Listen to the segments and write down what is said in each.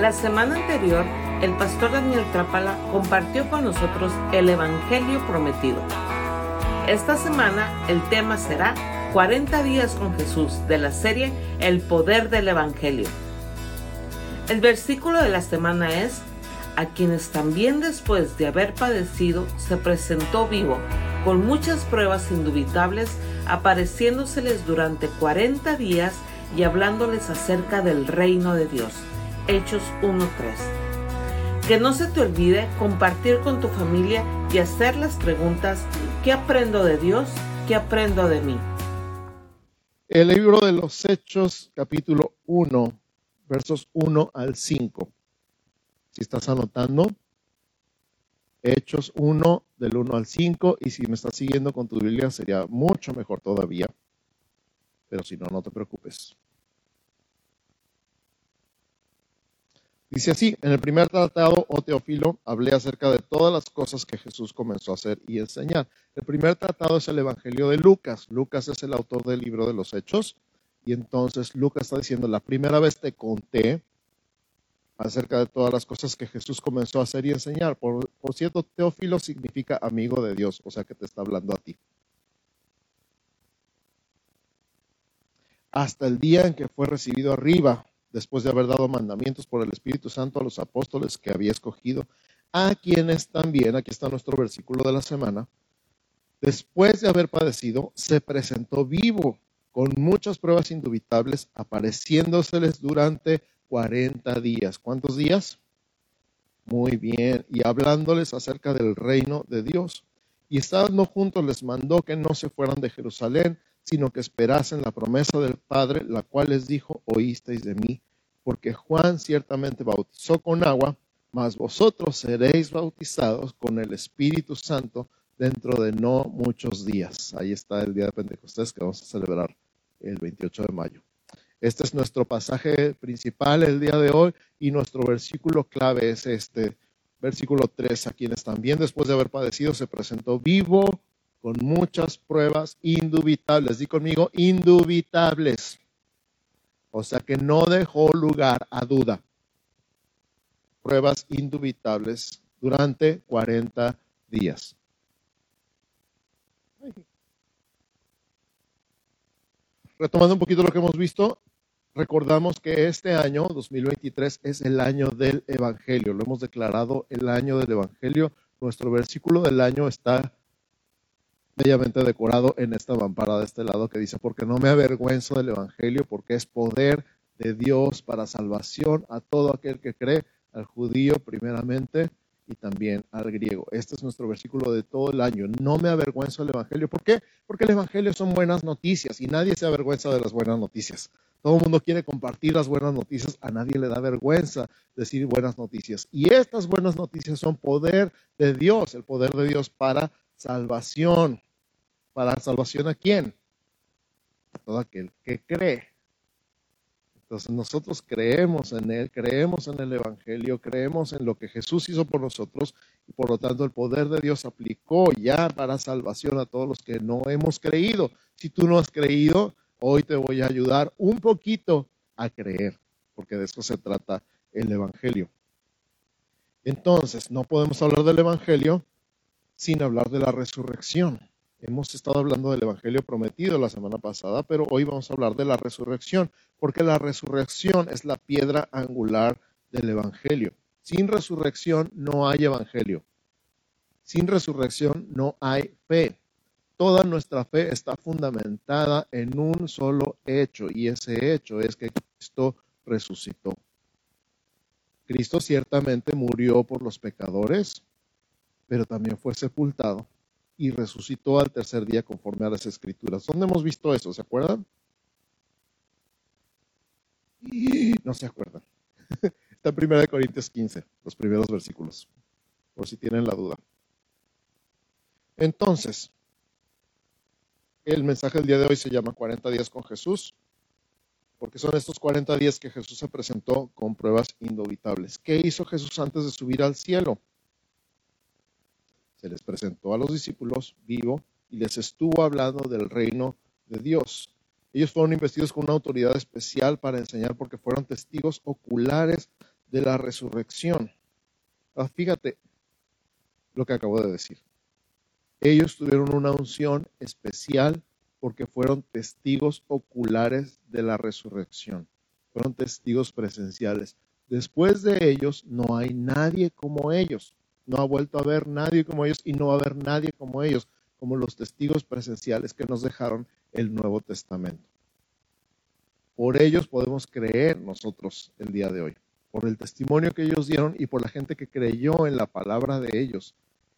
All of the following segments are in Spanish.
La semana anterior, el pastor Daniel Trápala compartió con nosotros el Evangelio prometido. Esta semana el tema será 40 días con Jesús de la serie El poder del Evangelio. El versículo de la semana es, a quienes también después de haber padecido se presentó vivo, con muchas pruebas indubitables, apareciéndoseles durante 40 días y hablándoles acerca del reino de Dios. Hechos 1.3. Que no se te olvide compartir con tu familia y hacer las preguntas, ¿qué aprendo de Dios? ¿Qué aprendo de mí? El libro de los Hechos, capítulo 1, versos 1 al 5. Si estás anotando, Hechos 1 del 1 al 5 y si me estás siguiendo con tu Biblia sería mucho mejor todavía. Pero si no, no te preocupes. Dice así, en el primer tratado, oh Teofilo, hablé acerca de todas las cosas que Jesús comenzó a hacer y enseñar. El primer tratado es el Evangelio de Lucas. Lucas es el autor del libro de los Hechos. Y entonces Lucas está diciendo, la primera vez te conté acerca de todas las cosas que Jesús comenzó a hacer y enseñar. Por, por cierto, Teófilo significa amigo de Dios, o sea que te está hablando a ti. Hasta el día en que fue recibido arriba después de haber dado mandamientos por el Espíritu Santo a los apóstoles que había escogido, a quienes también, aquí está nuestro versículo de la semana, después de haber padecido, se presentó vivo con muchas pruebas indubitables, apareciéndoseles durante 40 días. ¿Cuántos días? Muy bien. Y hablándoles acerca del reino de Dios. Y estando juntos les mandó que no se fueran de Jerusalén, sino que esperasen la promesa del Padre, la cual les dijo, oísteis de mí, porque Juan ciertamente bautizó con agua, mas vosotros seréis bautizados con el Espíritu Santo dentro de no muchos días. Ahí está el día de Pentecostés que vamos a celebrar el 28 de mayo. Este es nuestro pasaje principal el día de hoy y nuestro versículo clave es este, versículo 3, a quienes también después de haber padecido se presentó vivo con muchas pruebas indubitables. Di conmigo, indubitables. O sea que no dejó lugar a duda. Pruebas indubitables durante 40 días. Retomando un poquito lo que hemos visto, recordamos que este año, 2023, es el año del Evangelio. Lo hemos declarado el año del Evangelio. Nuestro versículo del año está bellamente decorado en esta vampara de este lado que dice, porque no me avergüenzo del Evangelio, porque es poder de Dios para salvación a todo aquel que cree, al judío primeramente y también al griego. Este es nuestro versículo de todo el año. No me avergüenzo del Evangelio. ¿Por qué? Porque el Evangelio son buenas noticias y nadie se avergüenza de las buenas noticias. Todo el mundo quiere compartir las buenas noticias, a nadie le da vergüenza decir buenas noticias. Y estas buenas noticias son poder de Dios, el poder de Dios para salvación. ¿Para salvación a quién? Todo aquel que cree. Entonces nosotros creemos en Él, creemos en el Evangelio, creemos en lo que Jesús hizo por nosotros y por lo tanto el poder de Dios aplicó ya para salvación a todos los que no hemos creído. Si tú no has creído, hoy te voy a ayudar un poquito a creer, porque de eso se trata el Evangelio. Entonces, no podemos hablar del Evangelio sin hablar de la resurrección. Hemos estado hablando del Evangelio prometido la semana pasada, pero hoy vamos a hablar de la resurrección, porque la resurrección es la piedra angular del Evangelio. Sin resurrección no hay Evangelio. Sin resurrección no hay fe. Toda nuestra fe está fundamentada en un solo hecho, y ese hecho es que Cristo resucitó. Cristo ciertamente murió por los pecadores, pero también fue sepultado y resucitó al tercer día conforme a las escrituras. ¿Dónde hemos visto eso? ¿Se acuerdan? no se acuerdan. Está en 1 Corintios 15, los primeros versículos, por si tienen la duda. Entonces, el mensaje del día de hoy se llama 40 días con Jesús, porque son estos 40 días que Jesús se presentó con pruebas indubitables. ¿Qué hizo Jesús antes de subir al cielo? Les presentó a los discípulos vivo y les estuvo hablando del reino de Dios. Ellos fueron investidos con una autoridad especial para enseñar porque fueron testigos oculares de la resurrección. Ah, fíjate lo que acabo de decir. Ellos tuvieron una unción especial porque fueron testigos oculares de la resurrección. Fueron testigos presenciales. Después de ellos no hay nadie como ellos. No ha vuelto a haber nadie como ellos y no va a haber nadie como ellos, como los testigos presenciales que nos dejaron el Nuevo Testamento. Por ellos podemos creer nosotros el día de hoy, por el testimonio que ellos dieron y por la gente que creyó en la palabra de ellos.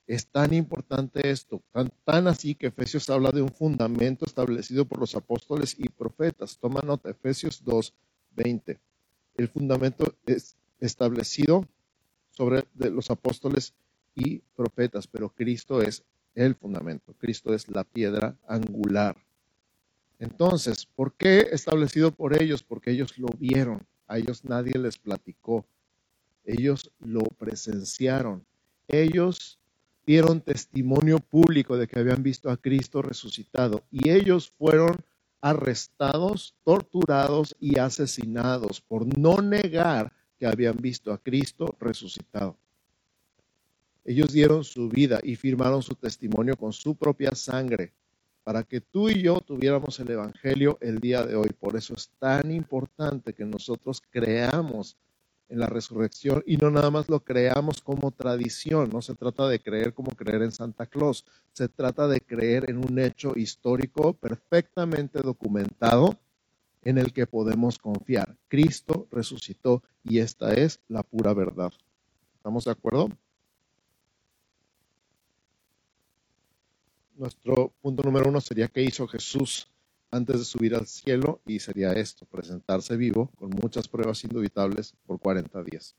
Es tan importante esto, tan, tan así que Efesios habla de un fundamento establecido por los apóstoles y profetas. Toma nota, Efesios 2, 20. El fundamento es establecido sobre los apóstoles y profetas, pero Cristo es el fundamento, Cristo es la piedra angular. Entonces, ¿por qué establecido por ellos? Porque ellos lo vieron, a ellos nadie les platicó, ellos lo presenciaron, ellos dieron testimonio público de que habían visto a Cristo resucitado y ellos fueron arrestados, torturados y asesinados por no negar que habían visto a Cristo resucitado. Ellos dieron su vida y firmaron su testimonio con su propia sangre para que tú y yo tuviéramos el Evangelio el día de hoy. Por eso es tan importante que nosotros creamos en la resurrección y no nada más lo creamos como tradición, no se trata de creer como creer en Santa Claus, se trata de creer en un hecho histórico perfectamente documentado en el que podemos confiar. Cristo resucitó y esta es la pura verdad. ¿Estamos de acuerdo? Nuestro punto número uno sería qué hizo Jesús antes de subir al cielo y sería esto, presentarse vivo con muchas pruebas indubitables por 40 días.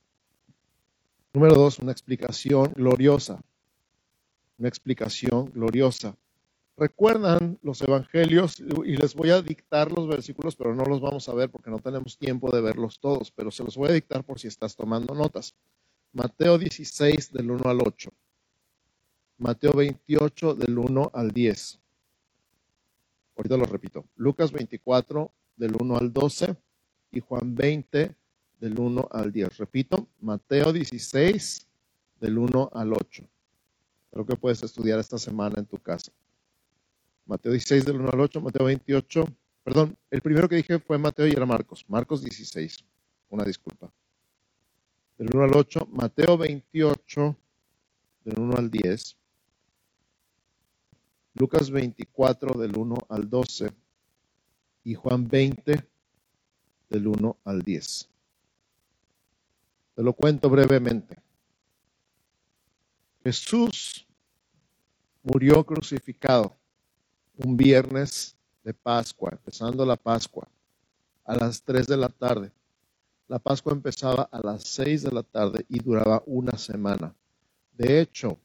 Número dos, una explicación gloriosa. Una explicación gloriosa. Recuerdan los evangelios y les voy a dictar los versículos, pero no los vamos a ver porque no tenemos tiempo de verlos todos, pero se los voy a dictar por si estás tomando notas. Mateo 16 del 1 al 8. Mateo 28 del 1 al 10. Ahorita lo repito. Lucas 24 del 1 al 12 y Juan 20 del 1 al 10. Repito, Mateo 16 del 1 al 8. Creo que puedes estudiar esta semana en tu casa. Mateo 16 del 1 al 8, Mateo 28. Perdón, el primero que dije fue Mateo y era Marcos. Marcos 16. Una disculpa. Del 1 al 8, Mateo 28 del 1 al 10 Lucas 24 del 1 al 12 y Juan 20 del 1 al 10. Te lo cuento brevemente. Jesús murió crucificado un viernes de Pascua, empezando la Pascua, a las 3 de la tarde. La Pascua empezaba a las 6 de la tarde y duraba una semana. De hecho,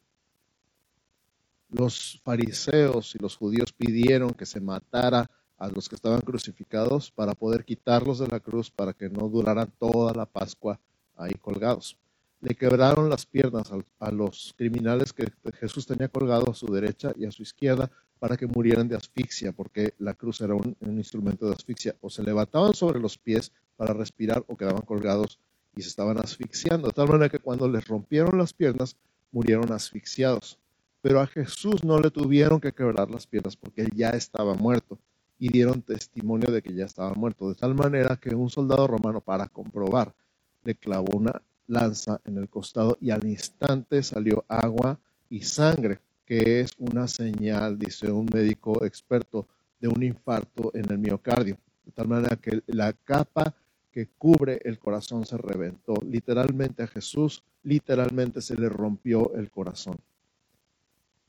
los fariseos y los judíos pidieron que se matara a los que estaban crucificados para poder quitarlos de la cruz para que no duraran toda la Pascua ahí colgados. Le quebraron las piernas a, los criminales que Jesús tenía colgado a su derecha y a su izquierda para que murieran de asfixia, porque la cruz era un, instrumento de asfixia. O se levantaban sobre los pies para respirar o quedaban colgados y se estaban asfixiando, de tal manera que cuando les rompieron las piernas, murieron asfixiados. Pero a Jesús no le tuvieron que quebrar las piernas porque él ya estaba muerto y dieron testimonio de que ya estaba muerto, de tal manera que un soldado romano para comprobar le clavó una lanza en el costado y al instante salió agua y sangre, que es una señal, dice un médico experto, de un infarto en el miocardio, de tal manera que la capa que cubre el corazón se reventó. Literalmente a Jesús, literalmente se le rompió el corazón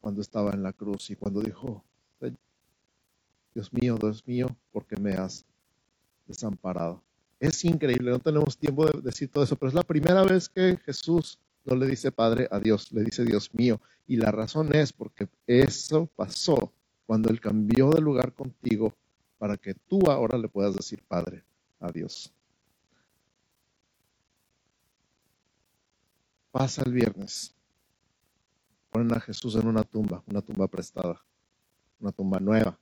cuando estaba en la cruz y cuando dijo, Dios mío, Dios mío, ¿por qué me has desamparado? Es increíble, no tenemos tiempo de decir todo eso, pero es la primera vez que Jesús no le dice Padre a Dios, le dice Dios mío. Y la razón es porque eso pasó cuando Él cambió de lugar contigo para que tú ahora le puedas decir Padre a Dios. Pasa el viernes ponen a Jesús en una tumba, una tumba prestada, una tumba nueva.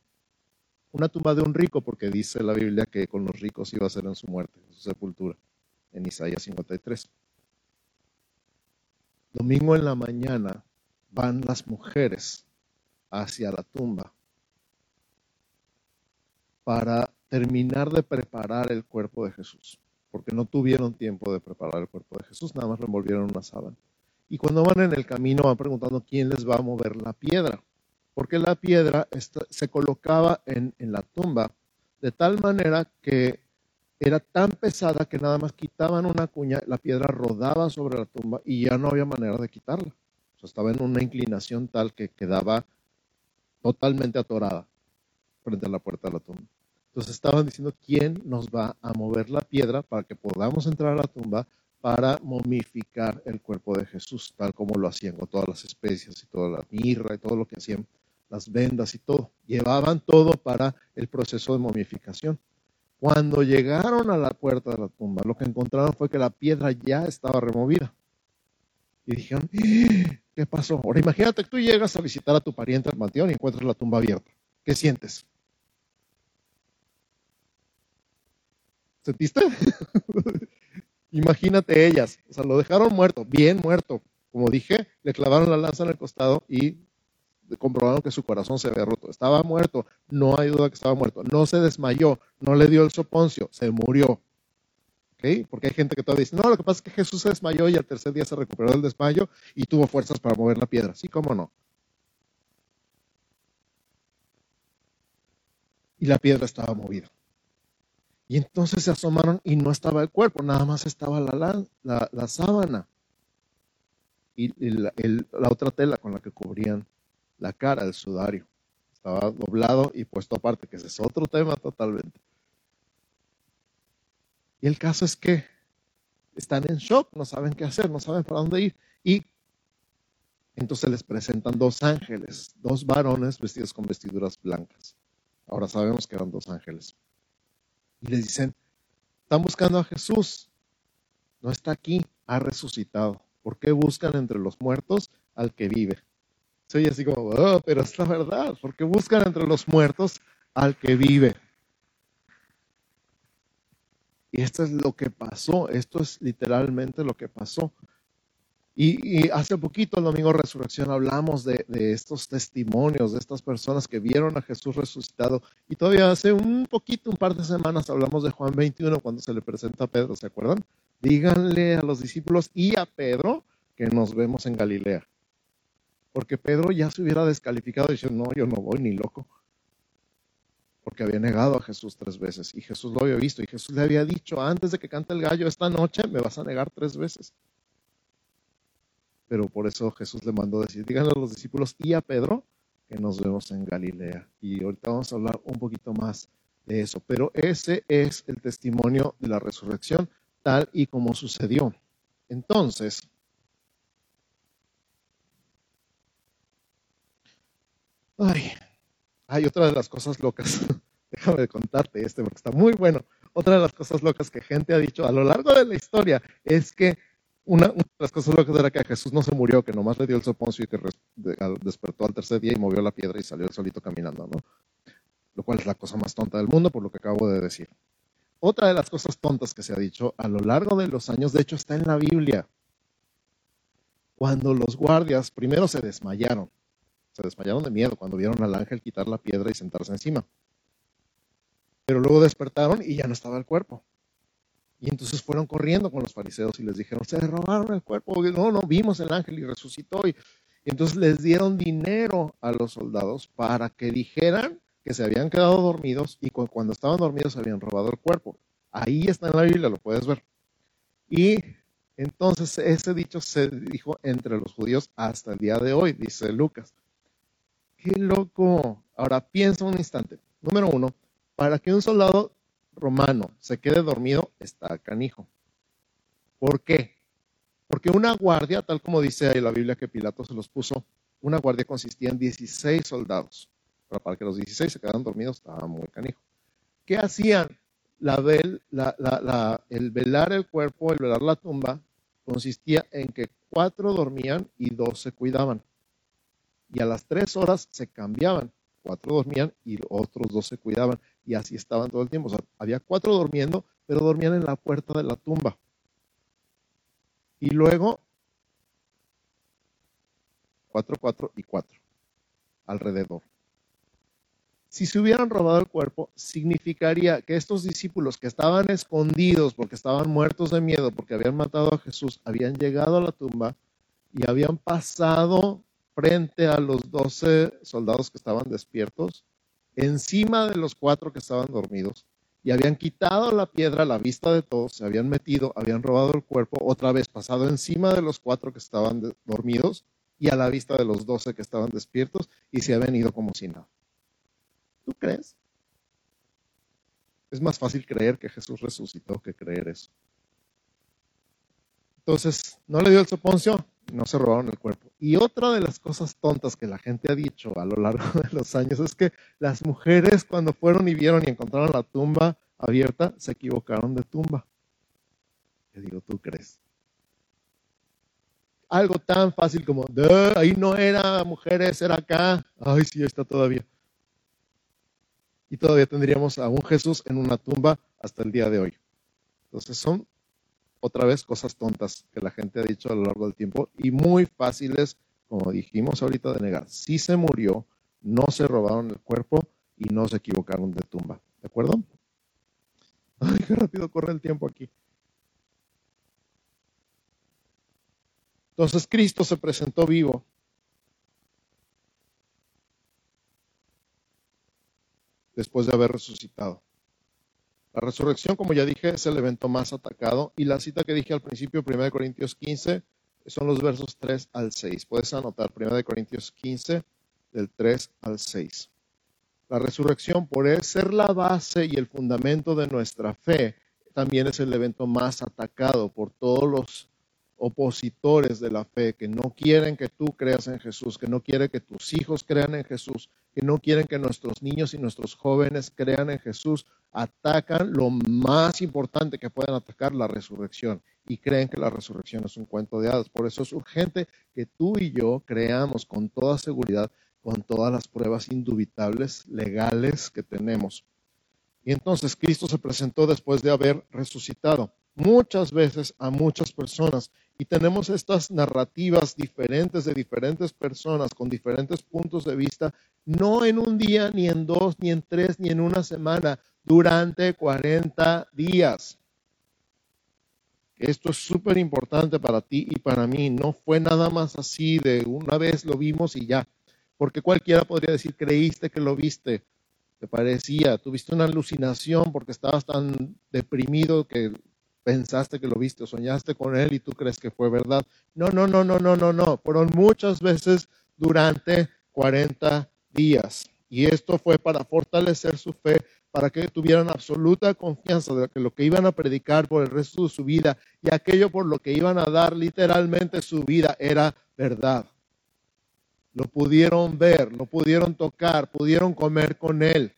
Una tumba de un rico, porque dice la Biblia que con los ricos iba a ser en su muerte, en su sepultura, en Isaías 53. Domingo en la mañana van las mujeres hacia la tumba para terminar de preparar el cuerpo de Jesús, porque no tuvieron tiempo de preparar el cuerpo de Jesús, nada más lo envolvieron en una sábana. Y cuando van en el camino van preguntando quién les va a mover la piedra, porque la piedra se colocaba en, en la tumba de tal manera que era tan pesada que nada más quitaban una cuña, la piedra rodaba sobre la tumba y ya no había manera de quitarla. O sea, estaba en una inclinación tal que quedaba totalmente atorada frente a la puerta de la tumba. Entonces estaban diciendo quién nos va a mover la piedra para que podamos entrar a la tumba para momificar el cuerpo de Jesús, tal como lo hacían con todas las especias y toda la mirra y todo lo que hacían, las vendas y todo. Llevaban todo para el proceso de momificación. Cuando llegaron a la puerta de la tumba, lo que encontraron fue que la piedra ya estaba removida. Y dijeron, ¡Ah! ¿qué pasó? Ahora imagínate que tú llegas a visitar a tu pariente al panteón y encuentras la tumba abierta. ¿Qué sientes? ¿Sentiste? imagínate ellas. O sea, lo dejaron muerto, bien muerto. Como dije, le clavaron la lanza en el costado y comprobaron que su corazón se había roto. Estaba muerto, no hay duda que estaba muerto. No se desmayó, no le dio el soponcio, se murió. ¿Okay? Porque hay gente que todavía dice, no, lo que pasa es que Jesús se desmayó y al tercer día se recuperó del desmayo y tuvo fuerzas para mover la piedra. Sí, cómo no. Y la piedra estaba movida. Y entonces se asomaron y no estaba el cuerpo, nada más estaba la, la, sábana y, la, la otra tela con la que cubrían la cara del sudario. Estaba doblado y puesto aparte, que ese es otro tema totalmente. Y el caso es que están en shock, no saben qué hacer, no saben para dónde ir. Y entonces les presentan dos ángeles, dos varones vestidos con vestiduras blancas. Ahora sabemos que eran dos ángeles. Y les dicen, están buscando a Jesús. No está aquí, ha resucitado. ¿Por qué buscan entre los muertos al que vive? Soy así como, oh, pero es la verdad, porque buscan entre los muertos al que vive. Y esto es lo que pasó, esto es literalmente lo que pasó. Y, hace poquito, el domingo de resurrección, hablamos de, estos testimonios, de estas personas que vieron a Jesús resucitado. Y todavía hace un poquito, un par de semanas, hablamos de Juan 21 cuando se le presenta a Pedro, ¿se acuerdan? Díganle a los discípulos y a Pedro que nos vemos en Galilea porque Pedro ya se hubiera descalificado y dicho, no, yo no voy ni loco, porque había negado a Jesús tres veces y Jesús lo había visto y Jesús le había dicho, antes de que cante el gallo esta noche me vas a negar tres veces. Pero por eso Jesús le mandó decir, díganle a los discípulos y a Pedro que nos vemos en Galilea. Y ahorita vamos a hablar un poquito más de eso. Pero ese es el testimonio de la resurrección tal y como sucedió. Entonces, Ay, hay otra de las cosas locas. Déjame contarte este porque está muy bueno. Otra de las cosas locas que gente ha dicho a lo largo de la historia es que una, de las cosas locas era que Jesús no se murió, que nomás le dio el soponcio y que despertó al tercer día y movió la piedra y salió solito caminando, ¿no? Lo cual es la cosa más tonta del mundo, por lo que acabo de decir. Otra de las cosas tontas que se ha dicho a lo largo de los años, de hecho está en la Biblia, cuando los guardias primero se desmayaron, se desmayaron de miedo cuando vieron al ángel quitar la piedra y sentarse encima. Pero luego despertaron y ya no estaba el cuerpo. Y entonces fueron corriendo con los fariseos y les dijeron, se robaron el cuerpo. No, no, vimos el ángel y resucitó. Y, entonces les dieron dinero a los soldados para que dijeran que se habían quedado dormidos y cuando estaban dormidos habían robado el cuerpo. Ahí está en la Biblia, lo puedes ver. Y entonces ese dicho se dijo entre los judíos hasta el día de hoy, dice Lucas. ¡Qué loco! Ahora piensa un instante. Número uno, para que un soldado romano se quede dormido, está canijo. ¿Por qué? Porque una guardia, tal como dice ahí la Biblia que Pilato se los puso, una guardia consistía en 16 soldados. Pero para que los 16 se quedaran dormidos, estaba muy canijo. ¿Qué hacían? el velar el cuerpo, el velar la tumba, consistía en que cuatro dormían y dos se cuidaban y a las tres horas se cambiaban. Cuatro dormían y otros dos se cuidaban y así estaban todo el tiempo. O sea, había cuatro durmiendo, pero dormían en la puerta de la tumba. Y luego cuatro, cuatro y cuatro, alrededor. Si se hubieran robado el cuerpo, significaría que estos discípulos que estaban escondidos porque estaban muertos de miedo, porque habían matado a Jesús, habían llegado a la tumba y habían pasado frente a los doce soldados que estaban despiertos, encima de los cuatro que estaban dormidos, y habían quitado la piedra a la vista de todos, se habían metido, habían robado el cuerpo, otra vez pasado encima de los cuatro que estaban dormidos y a la vista de los doce que estaban despiertos y se habían ido como si nada. ¿Tú crees? Es más fácil creer que Jesús resucitó que creer eso. Entonces, no le dio el soponcio, no se robaron el cuerpo. Y otra de las cosas tontas que la gente ha dicho a lo largo de los años es que las mujeres cuando fueron y vieron y encontraron la tumba abierta, se equivocaron de tumba. ¿Qué digo, tú crees? Algo tan fácil como, ahí no era mujeres, era acá. Ay, sí, está todavía. Y todavía tendríamos a un Jesús en una tumba hasta el día de hoy. Entonces son otra vez cosas tontas que la gente ha dicho a lo largo del tiempo y muy fáciles, como dijimos ahorita, de negar. Sí se murió, no se robaron el cuerpo y no se equivocaron de tumba. ¿De acuerdo? Ay, qué rápido corre el tiempo aquí. Entonces Cristo se presentó vivo. después de haber resucitado. La resurrección, como ya dije, es el evento más atacado y la cita que dije al principio, 1 Corintios 15, son los versos 3 al 6. Puedes anotar 1 Corintios 15, del 3 al 6. La resurrección, por ser la base y el fundamento de nuestra fe, también es el evento más atacado por todos los opositores de la fe, que no quieren que tú creas en Jesús, que no quieren que tus hijos crean en Jesús, que no quieren que nuestros niños y nuestros jóvenes crean en Jesús, atacan lo más importante que pueden atacar, la resurrección, y creen que la resurrección es un cuento de hadas. Por eso es urgente que tú y yo creamos con toda seguridad, con todas las pruebas indubitables, legales que tenemos. Y entonces Cristo se presentó después de haber resucitado muchas veces a muchas personas y tenemos estas narrativas diferentes de diferentes personas con diferentes puntos de vista, no en un día, ni en dos, ni en tres, ni en una semana, durante 40 días. Esto es súper importante para ti y para mí. No fue nada más así de una vez lo vimos y ya. Porque cualquiera podría decir, creíste que lo viste, te parecía, tuviste una alucinación porque estabas tan deprimido que pensaste que lo viste o soñaste con él y tú crees que fue verdad. No, no, no, no, no, no, no. Fueron muchas veces durante 40 días. Y esto fue para fortalecer su fe, para que tuvieran absoluta confianza de que lo que iban a predicar por el resto de su vida y aquello por lo que iban a dar literalmente su vida era verdad. Lo pudieron ver, lo pudieron tocar, pudieron comer con él.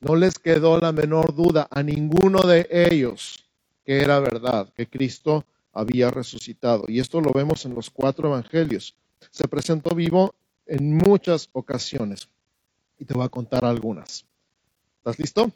No les quedó la menor duda a ninguno de ellos que era verdad, que Cristo había resucitado. Y esto lo vemos en los cuatro evangelios. Se presentó vivo en muchas ocasiones. Y te voy a contar algunas. ¿Estás listo?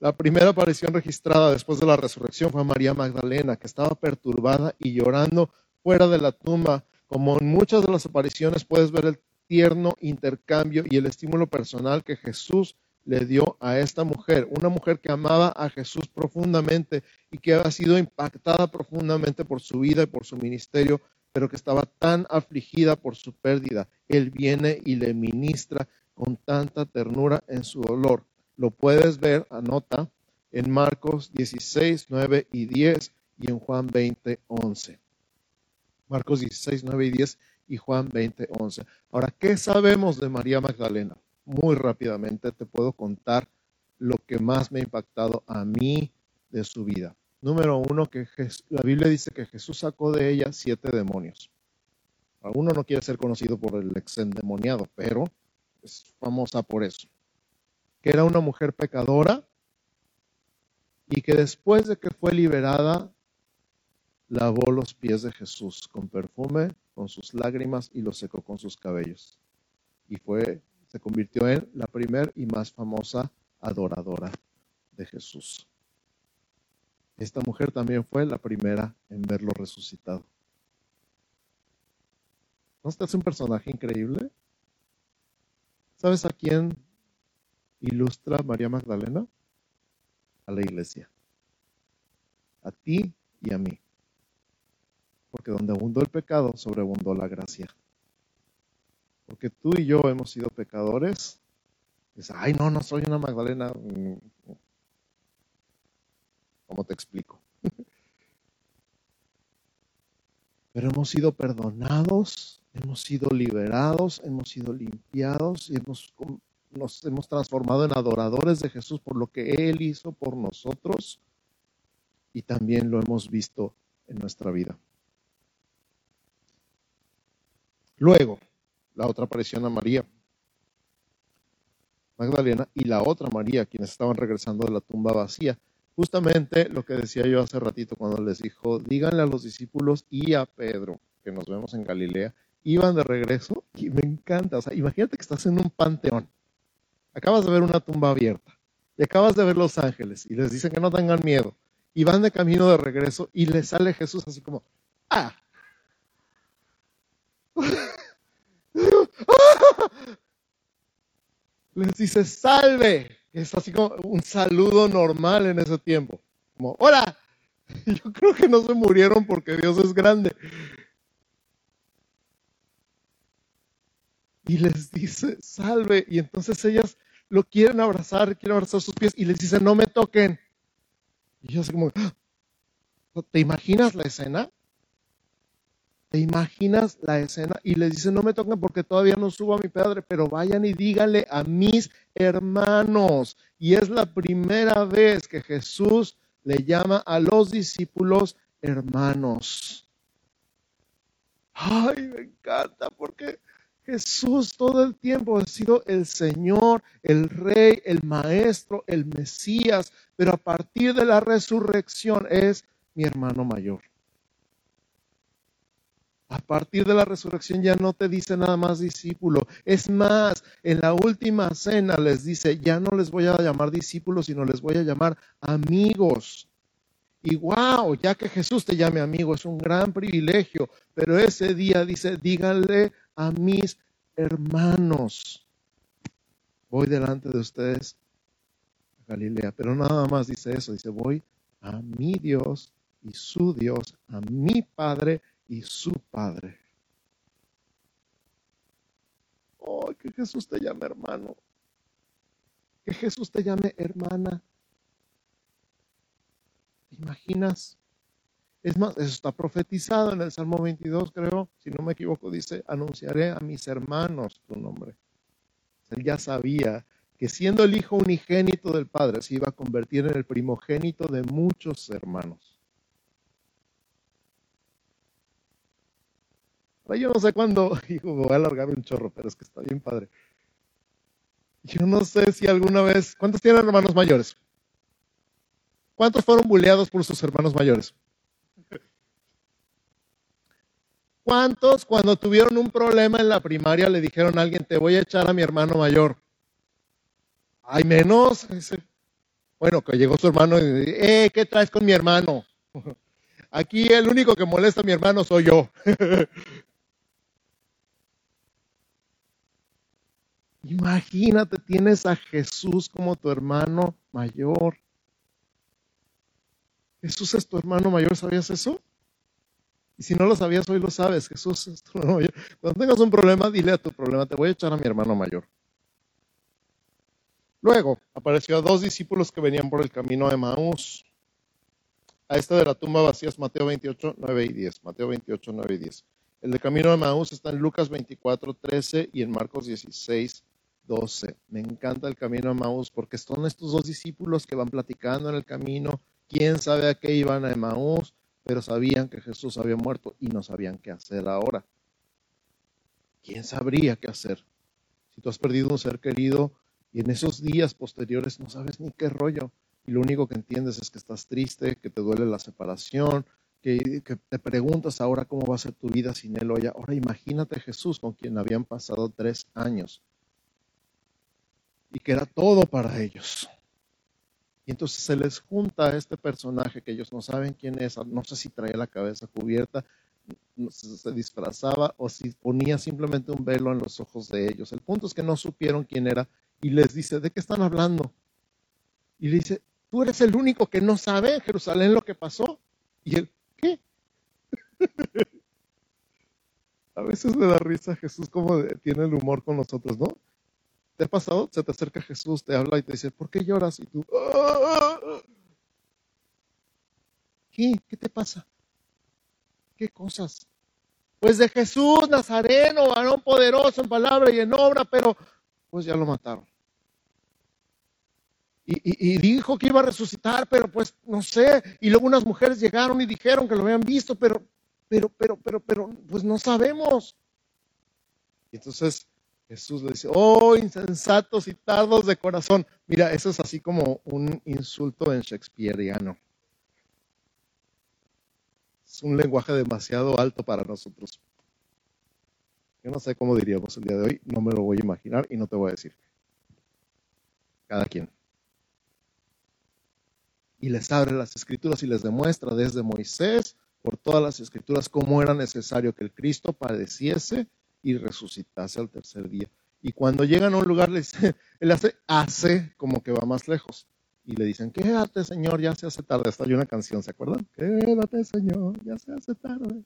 La primera aparición registrada después de la resurrección fue a María Magdalena, que estaba perturbada y llorando fuera de la tumba. Como en muchas de las apariciones puedes ver el tierno intercambio y el estímulo personal que Jesús le dio a esta mujer, una mujer que amaba a Jesús profundamente y que había sido impactada profundamente por su vida y por su ministerio, pero que estaba tan afligida por su pérdida. Él viene y le ministra con tanta ternura en su dolor. Lo puedes ver, anota, en Marcos 16, 9 y 10 y en Juan 20, 11. Marcos 16, 9 y 10 y Juan 20, 11. Ahora, ¿qué sabemos de María Magdalena? Muy rápidamente te puedo contar lo que más me ha impactado a mí de su vida. Número uno, que la Biblia dice que Jesús sacó de ella siete demonios. Alguno no quiere ser conocido por el ex endemoniado, pero es famosa por eso. Que era una mujer pecadora y que después de que fue liberada, lavó los pies de Jesús con perfume, con sus lágrimas y los secó con sus cabellos. Y fue se convirtió en la primera y más famosa adoradora de Jesús. Esta mujer también fue la primera en verlo resucitado. ¿No te hace un personaje increíble? ¿Sabes a quién ilustra María Magdalena? A la iglesia. A ti y a mí. Porque donde abundó el pecado, sobreabundó la gracia. Porque tú y yo hemos sido pecadores. Dices, ay, no, no soy una Magdalena. ¿Cómo te explico? Pero hemos sido perdonados, hemos sido liberados, hemos sido limpiados y hemos, nos hemos transformado en adoradores de Jesús por lo que Él hizo por nosotros y también lo hemos visto en nuestra vida. Luego, la otra aparición a María Magdalena y la otra María, quienes estaban regresando de la tumba vacía. Justamente lo que decía yo hace ratito cuando les dijo, díganle a los discípulos y a Pedro, que nos vemos en Galilea, iban de regreso y me encanta, o sea, imagínate que estás en un panteón, acabas de ver una tumba abierta y acabas de ver los ángeles y les dicen que no tengan miedo y van de camino de regreso y les sale Jesús así como, ah, les dice salve. Es así como un saludo normal en ese tiempo. Como, hola. Yo creo que no se murieron porque Dios es grande. Y les dice, salve. Y entonces ellas lo quieren abrazar, quieren abrazar sus pies y les dice, no me toquen. Y yo así como, ah". ¿te imaginas la escena? ¿Te imaginas la escena? Y les dice, no me toquen porque todavía no subo a mi padre, pero vayan y díganle a mis hermanos. Y es la primera vez que Jesús le llama a los discípulos hermanos. Ay, me encanta porque Jesús todo el tiempo ha sido el Señor, el Rey, el Maestro, el Mesías, pero a partir de la resurrección es mi hermano mayor. A partir de la resurrección ya no te dice nada más discípulo. Es más, en la última cena les dice, ya no les voy a llamar discípulos, sino les voy a llamar amigos. Y wow, ya que Jesús te llame amigo, es un gran privilegio. Pero ese día dice, díganle a mis hermanos. Voy delante de ustedes a Galilea. Pero nada más dice eso, dice, voy a mi Dios y su Dios, a mi Padre y su Padre. Oh, que Jesús te llame hermano. Que Jesús te llame hermana. ¿Te imaginas? Es más, eso está profetizado en el Salmo 22, creo, si no me equivoco, dice, anunciaré a mis hermanos tu nombre. Él ya sabía que siendo el hijo unigénito del Padre, se iba a convertir en el primogénito de muchos hermanos. Yo no sé cuándo, hijo, voy a alargar un chorro, pero es que está bien padre. Yo no sé si alguna vez, ¿cuántos tienen hermanos mayores? ¿Cuántos fueron bulleados por sus hermanos mayores? ¿Cuántos cuando tuvieron un problema en la primaria le dijeron a alguien, te voy a echar a mi hermano mayor? Hay menos. Bueno, que llegó su hermano y eh, ¿qué traes con mi hermano? Aquí el único que molesta a mi hermano soy yo. Imagínate, tienes a Jesús como tu hermano mayor. Jesús es tu hermano mayor, ¿sabías eso? Y si no lo sabías, hoy lo sabes. Jesús es tu hermano mayor. Cuando tengas un problema, dile a tu problema, te voy a echar a mi hermano mayor. Luego apareció a dos discípulos que venían por el camino de Maús. A esta de la tumba vacía es Mateo 28, 9 y 10. Mateo 28, 9 y 10. El de camino de Maús está en Lucas 24, 13 y en Marcos 16, 12. Me encanta el camino a Maús porque son estos dos discípulos que van platicando en el camino. Quién sabe a qué iban a Maús, pero sabían que Jesús había muerto y no sabían qué hacer ahora. ¿Quién sabría qué hacer? Si tú has perdido un ser querido y en esos días posteriores no sabes ni qué rollo y lo único que entiendes es que estás triste, que te duele la separación, que, que, te preguntas ahora cómo va a ser tu vida sin él hoy. Ahora imagínate Jesús con quien habían pasado tres años y que era todo para ellos. Y entonces se les junta a este personaje que ellos no saben quién es, no sé si trae la cabeza cubierta, se disfrazaba o si ponía simplemente un velo en los ojos de ellos. El punto es que no supieron quién era y les dice, ¿de qué están hablando? Y le dice, tú eres el único que no sabe en Jerusalén lo que pasó. Y él, ¿qué? a veces le da risa a Jesús como tiene el humor con nosotros, ¿no? ¿Te ha pasado? Se te acerca Jesús, te habla y te dice, ¿por qué lloras? Y tú, ah". ¿qué? ¿Qué te pasa? ¿Qué cosas? Pues de Jesús Nazareno, varón poderoso en palabra y en obra, pero pues ya lo mataron. Y, y, dijo que iba a resucitar, pero pues no sé. Y luego unas mujeres llegaron y dijeron que lo habían visto, pero, pero, pero, pero, pero, pues no sabemos. Y entonces Jesús le dice, oh, insensatos y tardos de corazón. Mira, eso es así como un insulto en Shakespeareano. Es un lenguaje demasiado alto para nosotros. Yo no sé cómo diríamos el día de hoy, no me lo voy a imaginar y no te voy a decir. Cada quien. Y les abre las escrituras y les demuestra desde Moisés por todas las escrituras cómo era necesario que el Cristo padeciese y resucitase al tercer día. Y cuando llegan a un lugar, él hace, hace como que va más lejos. Y le dicen, quédate Señor, ya se hace tarde. Hasta hay una canción, ¿se acuerdan? Quédate Señor, ya se hace tarde.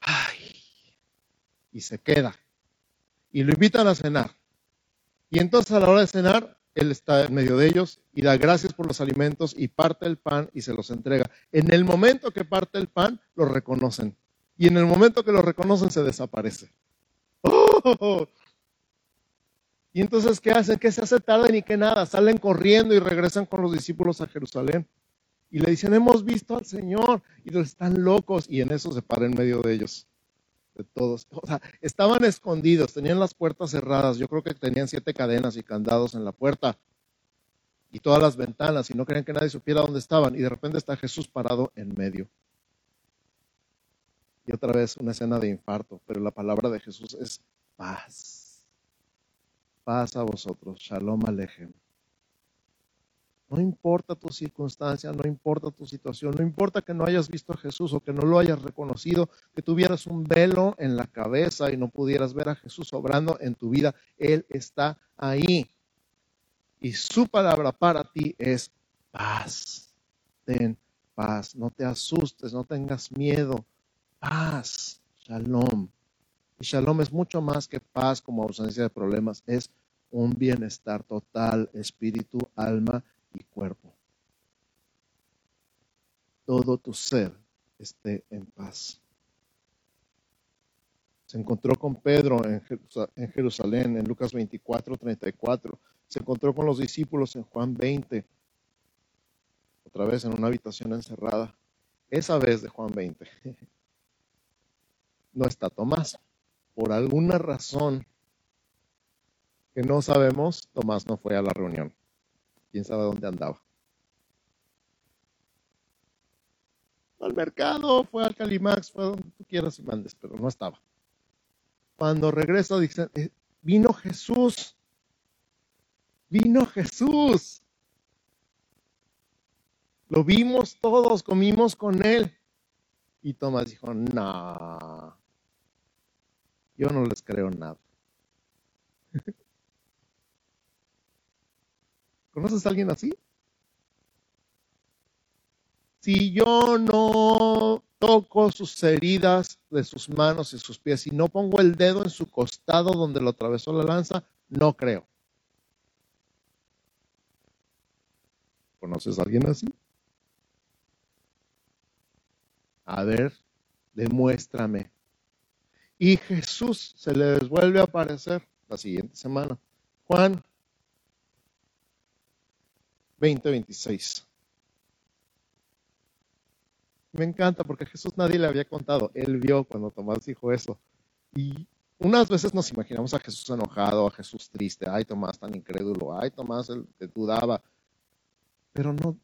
Ay. Y se queda. Y lo invitan a cenar. Y entonces a la hora de cenar, él está en medio de ellos y da gracias por los alimentos y parte el pan y se los entrega. En el momento que parte el pan, lo reconocen y en el momento que lo reconocen se desaparece. ¡Oh! Y entonces, ¿qué hacen? Que se hace tarde ni que nada. Salen corriendo y regresan con los discípulos a Jerusalén. Y le dicen, hemos visto al Señor. Y los están locos. Y en eso se para en medio de ellos. De todos. O sea, estaban escondidos, tenían las puertas cerradas. Yo creo que tenían siete cadenas y candados en la puerta. Y todas las ventanas. Y no querían que nadie supiera dónde estaban. Y de repente está Jesús parado en medio. Y otra vez una escena de infarto, pero la palabra de Jesús es paz. Paz a vosotros, shalom alejem. No importa tu circunstancia, no importa tu situación, no importa que no hayas visto a Jesús o que no lo hayas reconocido, que tuvieras un velo en la cabeza y no pudieras ver a Jesús obrando en tu vida, Él está ahí. Y su palabra para ti es paz. Ten paz, no te asustes, no tengas miedo, paz, shalom. Y shalom es mucho más que paz como ausencia de problemas, es un bienestar total, espíritu, alma y cuerpo. Todo tu ser esté en paz. Se encontró con Pedro en Jerusalén, en Lucas 24, 34. Se encontró con los discípulos en Juan 20, otra vez en una habitación encerrada. Esa vez de Juan 20. no está Tomás. Por alguna razón que no sabemos, Tomás no fue a la reunión. ¿Quién sabe dónde andaba? Al mercado, fue al Calimax, fue donde tú quieras y mandes, pero no estaba. Cuando regresa, dice, eh, vino Jesús. Vino Jesús. Lo vimos todos, comimos con él. Y Tomás dijo, no, yo no les creo nada. ¿Conoces a alguien así? Si yo no toco sus heridas de sus manos y sus pies y no pongo el dedo en su costado donde lo atravesó la lanza, no creo. ¿Conoces a alguien así? A ver, demuéstrame y Jesús se les vuelve a aparecer la siguiente semana. Juan 20:26. Me encanta porque Jesús nadie le había contado. Él vio cuando Tomás dijo eso. Y unas veces nos imaginamos a Jesús enojado, a Jesús triste. Ay, Tomás tan incrédulo. Ay, Tomás el que dudaba. Pero no,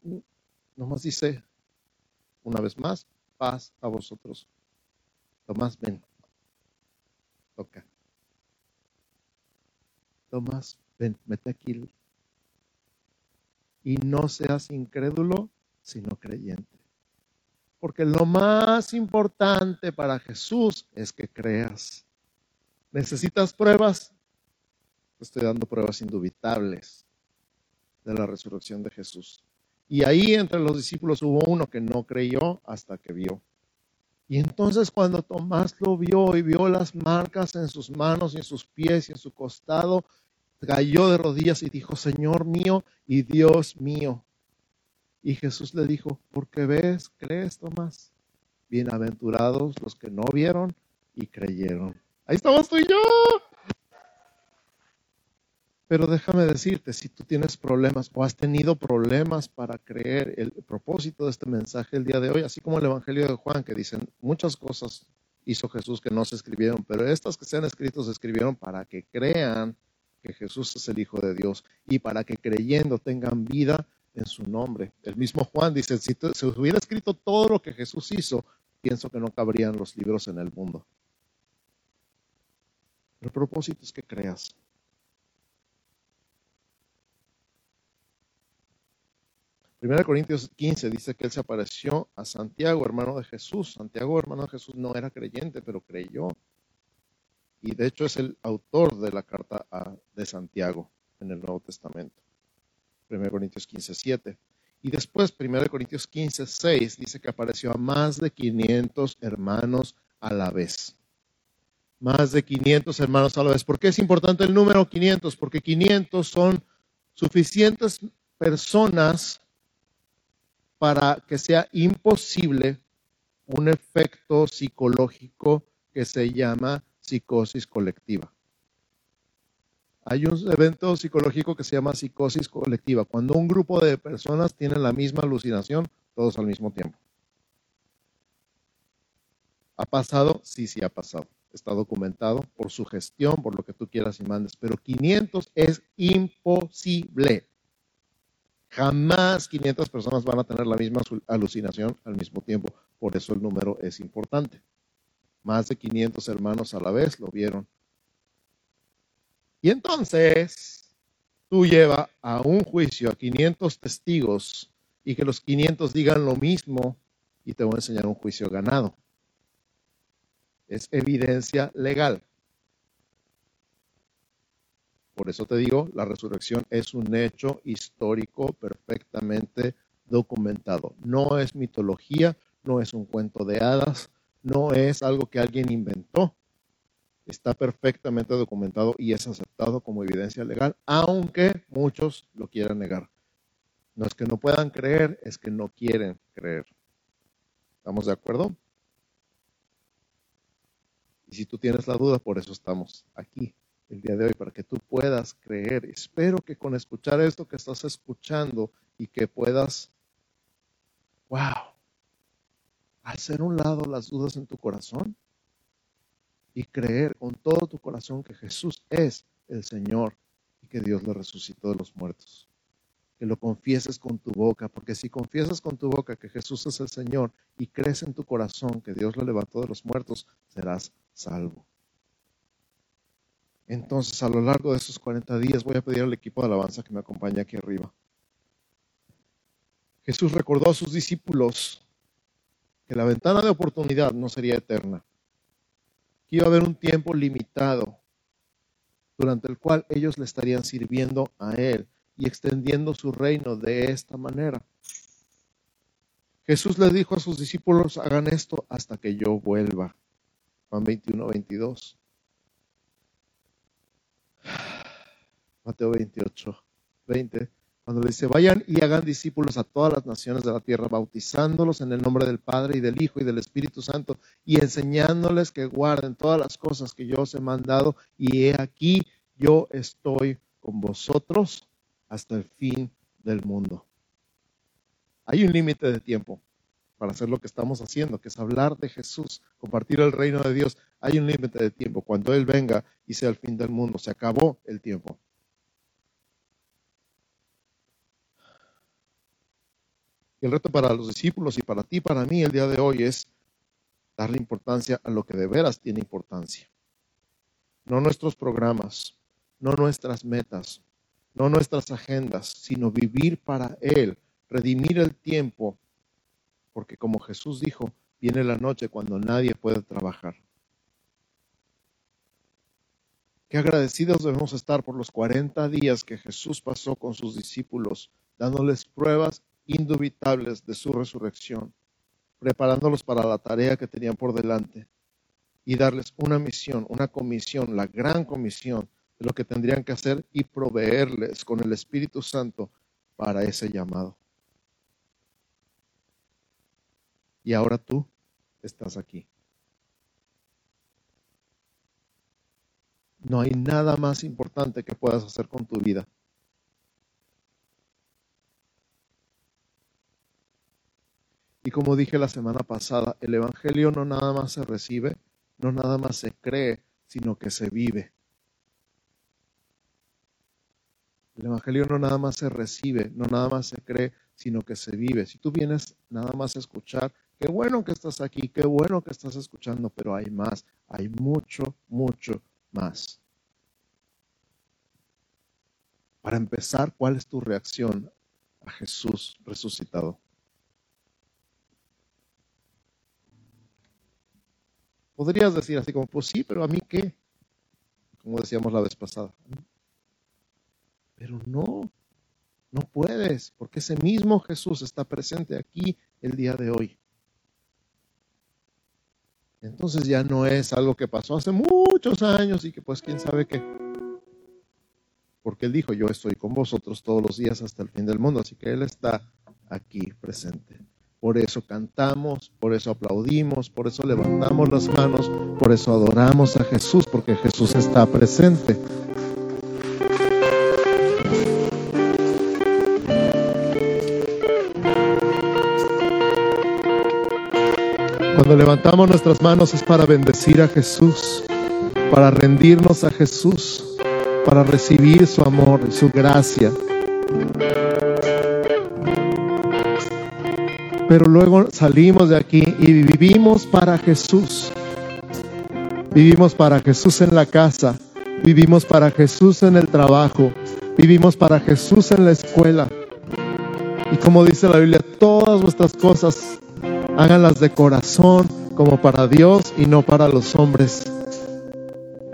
nomás dice una vez más, paz a vosotros. Tomás, ven, toca. Tomás, ven, mete aquí. Y no seas incrédulo, sino creyente. Porque lo más importante para Jesús es que creas. ¿Necesitas pruebas? Estoy dando pruebas indubitables de la resurrección de Jesús. Y ahí entre los discípulos hubo uno que no creyó hasta que vio. Y entonces cuando Tomás lo vio y vio las marcas en sus manos y en sus pies y en su costado, cayó de rodillas y dijo, Señor mío y Dios mío. Y Jesús le dijo, porque ves, crees, Tomás. Bienaventurados los que no vieron y creyeron. Ahí estamos tú y yo. Pero déjame decirte, si tú tienes problemas o has tenido problemas para creer el propósito de este mensaje el día de hoy, así como el Evangelio de Juan, que dicen muchas cosas hizo Jesús que no se escribieron, pero estas que se han escrito se escribieron para que crean que Jesús es el Hijo de Dios y para que creyendo tengan vida en su nombre. El mismo Juan dice, si se hubiera escrito todo lo que Jesús hizo, pienso que no cabrían los libros en el mundo. El propósito es que creas. 1 Corintios 15 dice que él se apareció a Santiago, hermano de Jesús. Santiago, hermano de Jesús, no era creyente, pero creyó. Y de hecho es el autor de la carta de Santiago en el Nuevo Testamento. 1 Corintios 15, 7. Y después, 1 Corintios 15, 6, dice que apareció a más de 500 hermanos a la vez. Más de 500 hermanos a la vez. ¿Por qué es importante el número 500? Porque 500 son suficientes personas para que sea imposible un efecto psicológico que se llama psicosis colectiva. Hay un evento psicológico que se llama psicosis colectiva, cuando un grupo de personas tienen la misma alucinación todos al mismo tiempo. ¿Ha pasado? Sí, sí ha pasado. Está documentado por su gestión, por lo que tú quieras y mandes, pero 500 es imposible. Jamás 500 personas van a tener la misma alucinación al mismo tiempo. Por eso el número es importante. Más de 500 hermanos a la vez lo vieron. Y entonces tú lleva a un juicio a 500 testigos y que los 500 digan lo mismo y te voy a enseñar un juicio ganado. Es evidencia legal. Por eso te digo, la resurrección es un hecho histórico perfectamente documentado. No es mitología, no es un cuento de hadas, no es algo que alguien inventó. Está perfectamente documentado y es aceptado como evidencia legal, aunque muchos lo quieran negar. No es que no puedan creer, es que no quieren creer. ¿Estamos de acuerdo? Y si tú tienes la duda, por eso estamos aquí el día de hoy para que tú puedas creer. Espero que con escuchar esto que estás escuchando y que puedas, wow, hacer un lado las dudas en tu corazón y creer con todo tu corazón que Jesús es el Señor y que Dios lo resucitó de los muertos. Que lo confieses con tu boca, porque si confiesas con tu boca que Jesús es el Señor y crees en tu corazón que Dios lo levantó de los muertos, serás salvo. Entonces, a lo largo de esos 40 días voy a pedir al equipo de alabanza que me acompañe aquí arriba. Jesús recordó a sus discípulos que la ventana de oportunidad no sería eterna, que iba a haber un tiempo limitado durante el cual ellos le estarían sirviendo a Él y extendiendo su reino de esta manera. Jesús le dijo a sus discípulos, hagan esto hasta que yo vuelva. Juan 21, 22. Mateo 28, 20, cuando le dice, vayan y hagan discípulos a todas las naciones de la tierra, bautizándolos en el nombre del Padre y del Hijo y del Espíritu Santo, y enseñándoles que guarden todas las cosas que yo os he mandado, y he aquí, yo estoy con vosotros hasta el fin del mundo. Hay un límite de tiempo para hacer lo que estamos haciendo, que es hablar de Jesús, compartir el reino de Dios. Hay un límite de tiempo. Cuando Él venga y sea el fin del mundo, se acabó el tiempo. Y el reto para los discípulos y para ti, para mí, el día de hoy es darle importancia a lo que de veras tiene importancia. No nuestros programas, no nuestras metas, no nuestras agendas, sino vivir para Él, redimir el tiempo porque como Jesús dijo, viene la noche cuando nadie puede trabajar. Qué agradecidos debemos estar por los 40 días que Jesús pasó con sus discípulos, dándoles pruebas indubitables de su resurrección, preparándolos para la tarea que tenían por delante y darles una misión, una comisión, la gran comisión de lo que tendrían que hacer y proveerles con el Espíritu Santo para ese llamado. Y ahora tú estás aquí. No hay nada más importante que puedas hacer con tu vida. Y como dije la semana pasada, el Evangelio no nada más se recibe, no nada más se cree, sino que se vive. El Evangelio no nada más se recibe, no nada más se cree, sino que se vive. Si tú vienes nada más a escuchar, qué bueno que estás aquí, qué bueno que estás escuchando, pero hay más, hay mucho, mucho más. Para empezar, ¿cuál es tu reacción a Jesús resucitado? Podrías decir así como, pues sí, pero a mí qué, como decíamos la vez pasada. Pero no, no puedes, porque ese mismo Jesús está presente aquí el día de hoy. Entonces ya no es algo que pasó hace muchos años y que pues quién sabe qué. Porque Él dijo, yo estoy con vosotros todos los días hasta el fin del mundo, así que Él está aquí presente. Por eso cantamos, por eso aplaudimos, por eso levantamos las manos, por eso adoramos a Jesús, porque Jesús está presente. Cuando levantamos nuestras manos es para bendecir a Jesús, para rendirnos a Jesús, para recibir su amor y su gracia. pero luego salimos de aquí y vivimos para Jesús. Vivimos para Jesús en la casa, vivimos para Jesús en el trabajo, vivimos para Jesús en la escuela. Y como dice la Biblia, todas vuestras cosas háganlas de corazón como para Dios y no para los hombres.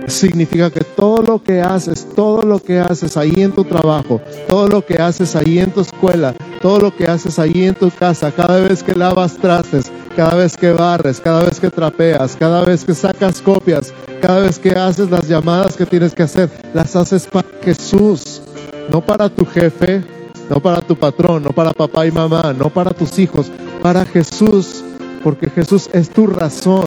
Significa que todo lo que haces, todo lo que haces ahí en tu trabajo, todo lo que haces ahí en tu escuela, todo lo que haces ahí en tu casa, cada vez que lavas trastes, cada vez que barres, cada vez que trapeas, cada vez que sacas copias, cada vez que haces las llamadas que tienes que hacer, las haces para Jesús, no para tu jefe, no para tu patrón, no para papá y mamá, no para tus hijos, para Jesús, porque Jesús es tu razón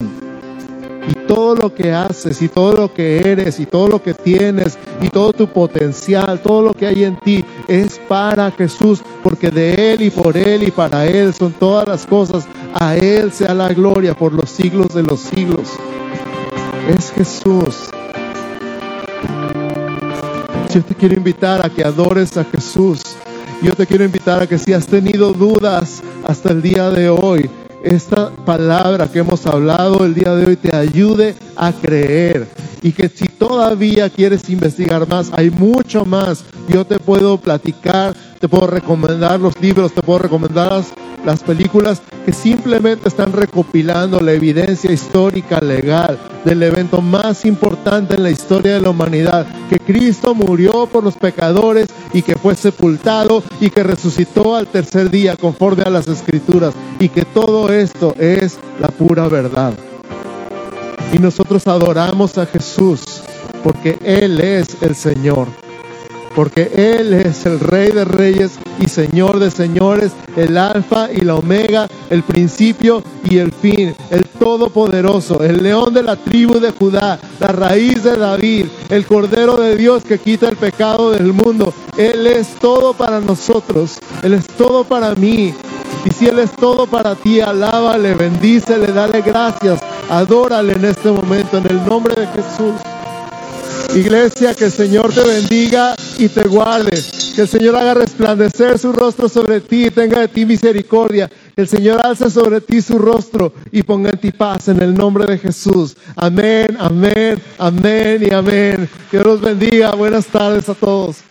y todo lo que haces y todo lo que eres y todo lo que tienes y todo tu potencial, todo lo que hay en ti es para Jesús, porque de Él y por Él y para Él son todas las cosas. A Él sea la gloria por los siglos de los siglos. Es Jesús. Yo te quiero invitar a que adores a Jesús. Yo te quiero invitar a que si has tenido dudas hasta el día de hoy, esta palabra que hemos hablado el día de hoy te ayude a creer. Y que si todavía quieres investigar más, hay mucho más. Yo te puedo platicar, te puedo recomendar los libros, te puedo recomendar las, las películas que simplemente están recopilando la evidencia histórica legal del evento más importante en la historia de la humanidad, que Cristo murió por los pecadores y que fue sepultado y que resucitó al tercer día conforme a las escrituras y que todo esto es la pura verdad. Y nosotros adoramos a Jesús porque Él es el Señor porque Él es el Rey de Reyes y Señor de Señores, el Alfa y la Omega, el principio y el fin, el Todopoderoso, el León de la tribu de Judá, la raíz de David, el Cordero de Dios que quita el pecado del mundo. Él es todo para nosotros, Él es todo para mí. Y si Él es todo para ti, alábale, bendícele, dale gracias, adórale en este momento, en el nombre de Jesús. Iglesia, que el Señor te bendiga y te guarde. Que el Señor haga resplandecer su rostro sobre ti y tenga de ti misericordia. Que el Señor alce sobre ti su rostro y ponga en ti paz en el nombre de Jesús. Amén, amén, amén y amén. Que Dios los bendiga. Buenas tardes a todos.